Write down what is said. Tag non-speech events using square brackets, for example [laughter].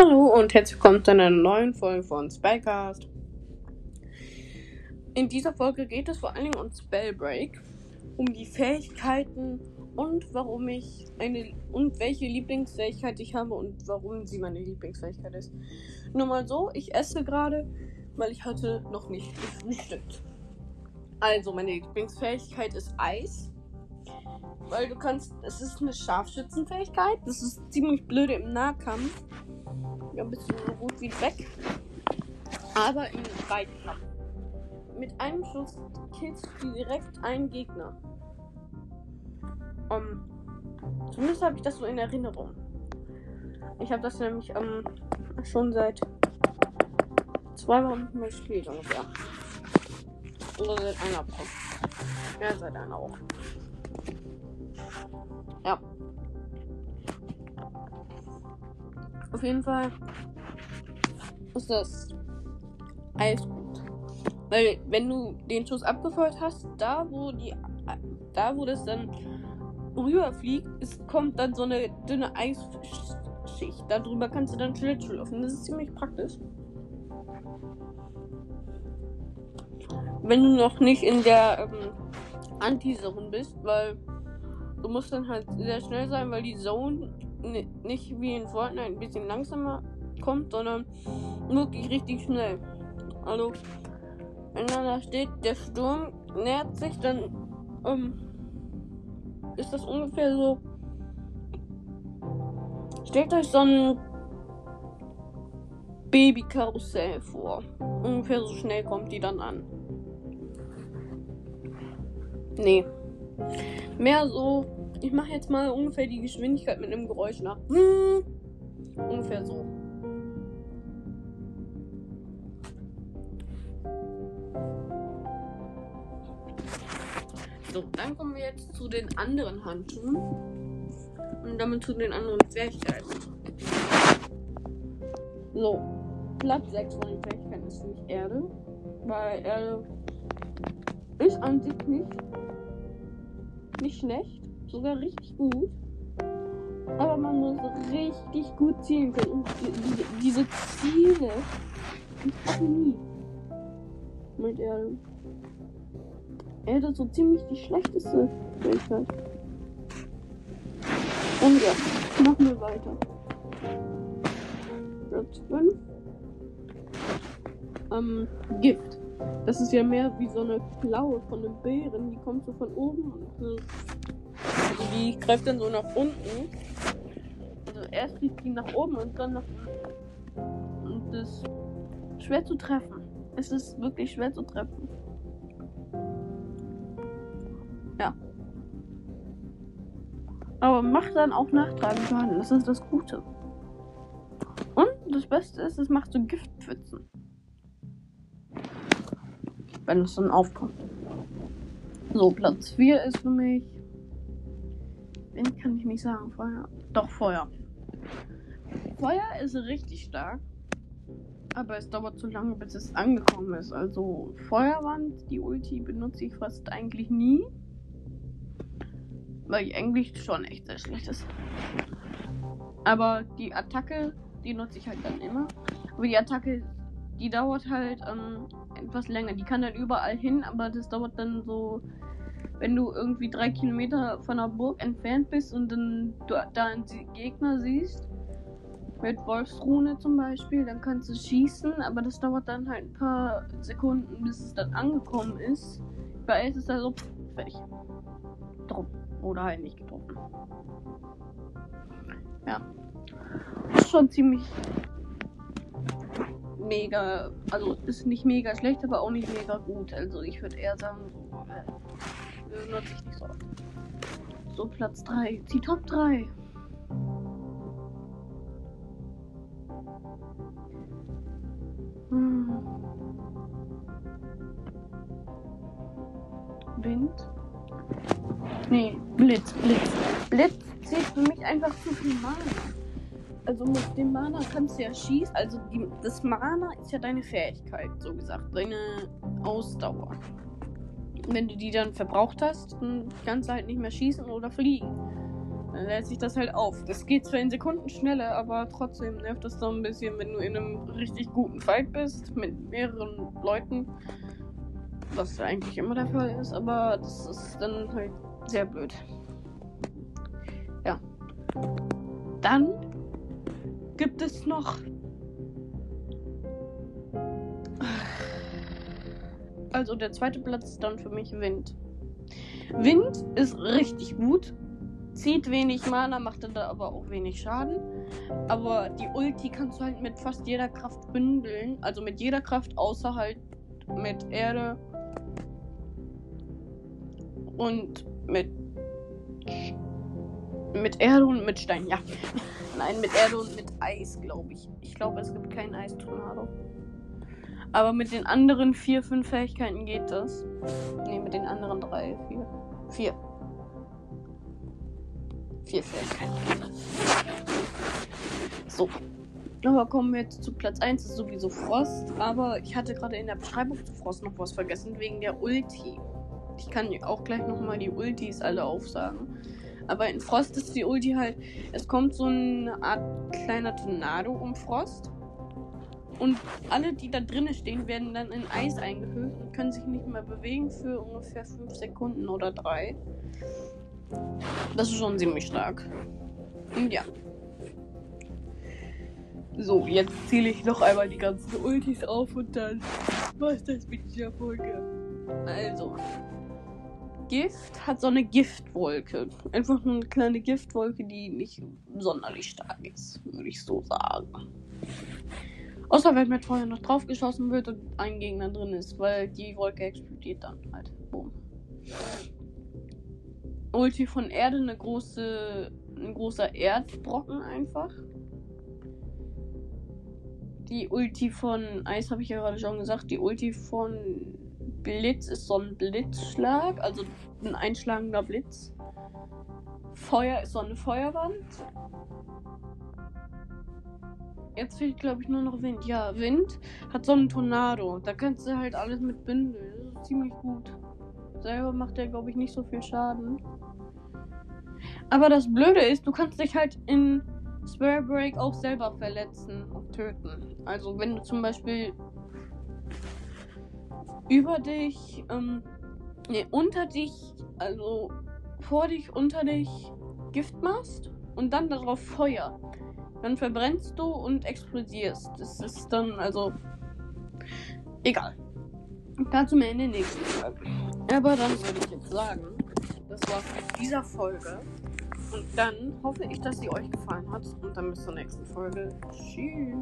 Hallo und herzlich willkommen zu einer neuen Folge von Spellcast. In dieser Folge geht es vor allen Dingen um Spellbreak, um die Fähigkeiten und warum ich eine und welche Lieblingsfähigkeit ich habe und warum sie meine Lieblingsfähigkeit ist. Nur mal so, ich esse gerade, weil ich heute noch nicht gefrühstückt. Also meine Lieblingsfähigkeit ist Eis. Weil du kannst, es ist eine Scharfschützenfähigkeit. Das ist ziemlich blöde im Nahkampf. Ja, bist du so gut wie weg. Aber im Weitkampf. Mit einem Schuss killst du direkt einen Gegner. Um, zumindest habe ich das so in Erinnerung. Ich habe das nämlich um, schon seit zwei Wochen nicht mehr gespielt ungefähr. Oder seit einer Woche. Ja, seit einer Woche. Ja. Auf jeden Fall ist das alles gut. Weil wenn du den Schuss abgefeuert hast, da wo die da wo das dann rüberfliegt, es kommt dann so eine dünne Eisschicht. Darüber kannst du dann Schlittschuh laufen. Das ist ziemlich praktisch. Wenn du noch nicht in der ähm, Anti-Zone bist, weil du musst dann halt sehr schnell sein, weil die Zone nicht wie in Fortnite ein bisschen langsamer kommt, sondern wirklich richtig schnell. Also, wenn da steht, der Sturm nähert sich, dann ähm, ist das ungefähr so. Stellt euch so ein Babykarussell vor. Ungefähr so schnell kommt die dann an. Nee. Mehr so. Ich mache jetzt mal ungefähr die Geschwindigkeit mit einem Geräusch nach. Ungefähr so. So, dann kommen wir jetzt zu den anderen Handschuhen. Und damit zu den anderen Fähigkeiten. So, Platz 6 von den Fähigkeiten ist mich Erde. Weil Erde ist an sich nicht, nicht schlecht, sogar richtig gut. Aber man muss richtig gut zielen können. Und die, die, diese Ziele, ich hatte nie mit Erde. Erde so ziemlich die schlechteste Fähigkeit. Und ja, machen wir weiter. Platz 5. Ähm, Gift. Das ist ja mehr wie so eine Klaue von einem Bären. Die kommt so von oben und die greift dann so nach unten. Also erst fliegt die nach oben und dann nach unten. Und das ist schwer zu treffen. Es ist wirklich schwer zu treffen. Ja. Aber macht dann auch Nachtragen vorhanden. Das ist das Gute. Und das Beste ist, es macht so Giftpfützen wenn es dann aufkommt. So, Platz 4 ist für mich. Wen kann ich nicht sagen? Feuer. Doch, Feuer. Feuer ist richtig stark. Aber es dauert zu lange, bis es angekommen ist. Also, Feuerwand, die Ulti benutze ich fast eigentlich nie. Weil die eigentlich schon echt sehr schlecht ist. Aber die Attacke, die nutze ich halt dann immer. Aber die Attacke, die dauert halt ähm, etwas länger. Die kann dann überall hin, aber das dauert dann so, wenn du irgendwie drei Kilometer von der Burg entfernt bist und dann da einen Gegner siehst, mit Wolfsrune zum Beispiel, dann kannst du schießen, aber das dauert dann halt ein paar Sekunden, bis es dann angekommen ist. Bei es ist er so fertig. Drum. Oder halt nicht getroffen. Ja. Ist schon ziemlich mega, also ist nicht mega schlecht, aber auch nicht mega gut. Also ich würde eher sagen, so, nutze ich nicht so oft. So, Platz 3. Die Top 3. Hm. Wind. Nee, Blitz, Blitz. Blitz zählt für mich einfach zu viel Mana also mit dem Mana kannst du ja schießen. Also die, das Mana ist ja deine Fähigkeit, so gesagt. Deine Ausdauer. Wenn du die dann verbraucht hast, dann kannst du halt nicht mehr schießen oder fliegen. dann lädt sich das halt auf. Das geht zwar in Sekunden schneller, aber trotzdem nervt das so ein bisschen, wenn du in einem richtig guten Fight bist mit mehreren Leuten. Was eigentlich immer der Fall ist, aber das ist dann halt sehr blöd. Ja. Dann gibt es noch. Also der zweite Platz ist dann für mich Wind. Wind ist richtig gut. Zieht wenig Mana, macht dann aber auch wenig Schaden. Aber die Ulti kannst du halt mit fast jeder Kraft bündeln. Also mit jeder Kraft, außer halt mit Erde und mit mit Erde und mit Stein, ja. [laughs] Nein, mit Erde und mit Eis, glaube ich. Ich glaube, es gibt keinen Eistornado. Aber mit den anderen vier, fünf Fähigkeiten geht das. Ne, mit den anderen drei, vier. Vier. Vier Fähigkeiten. So. Aber kommen wir jetzt zu Platz 1, ist sowieso Frost. Aber ich hatte gerade in der Beschreibung zu Frost noch was vergessen, wegen der Ulti. Ich kann auch gleich nochmal die Ultis alle aufsagen. Aber in Frost ist die Ulti halt, es kommt so eine Art kleiner Tornado um Frost. Und alle, die da drinnen stehen, werden dann in Eis eingehüllt und können sich nicht mehr bewegen für ungefähr 5 Sekunden oder 3. Das ist schon ziemlich stark. Und ja. So, jetzt zähle ich noch einmal die ganzen Ultis auf und dann war es das mit dieser Folge. Also. Gift hat so eine Giftwolke. Einfach eine kleine Giftwolke, die nicht sonderlich stark ist, würde ich so sagen. Außer wenn mit Feuer noch drauf geschossen wird und ein Gegner drin ist, weil die Wolke explodiert dann halt. Boom. Ulti von Erde eine große, ein großer Erdbrocken einfach. Die Ulti von Eis habe ich ja gerade schon gesagt. Die Ulti von Blitz ist so ein Blitzschlag, also ein einschlagender Blitz. Feuer ist so eine Feuerwand. Jetzt fehlt, glaube ich, nur noch Wind. Ja, Wind hat so einen Tornado. Da kannst du halt alles mit bündeln. Das ist ziemlich gut. Selber macht der, glaube ich, nicht so viel Schaden. Aber das Blöde ist, du kannst dich halt in Spare Break auch selber verletzen und töten. Also wenn du zum Beispiel über dich, ähm, nee, unter dich, also vor dich, unter dich Gift machst und dann darauf Feuer dann verbrennst du und explodierst. Das ist dann also egal. Dazu mehr in der nächsten Folge. Aber dann würde ich jetzt sagen, das war's mit dieser Folge. Und dann hoffe ich, dass sie euch gefallen hat. Und dann bis zur nächsten Folge. Tschüss.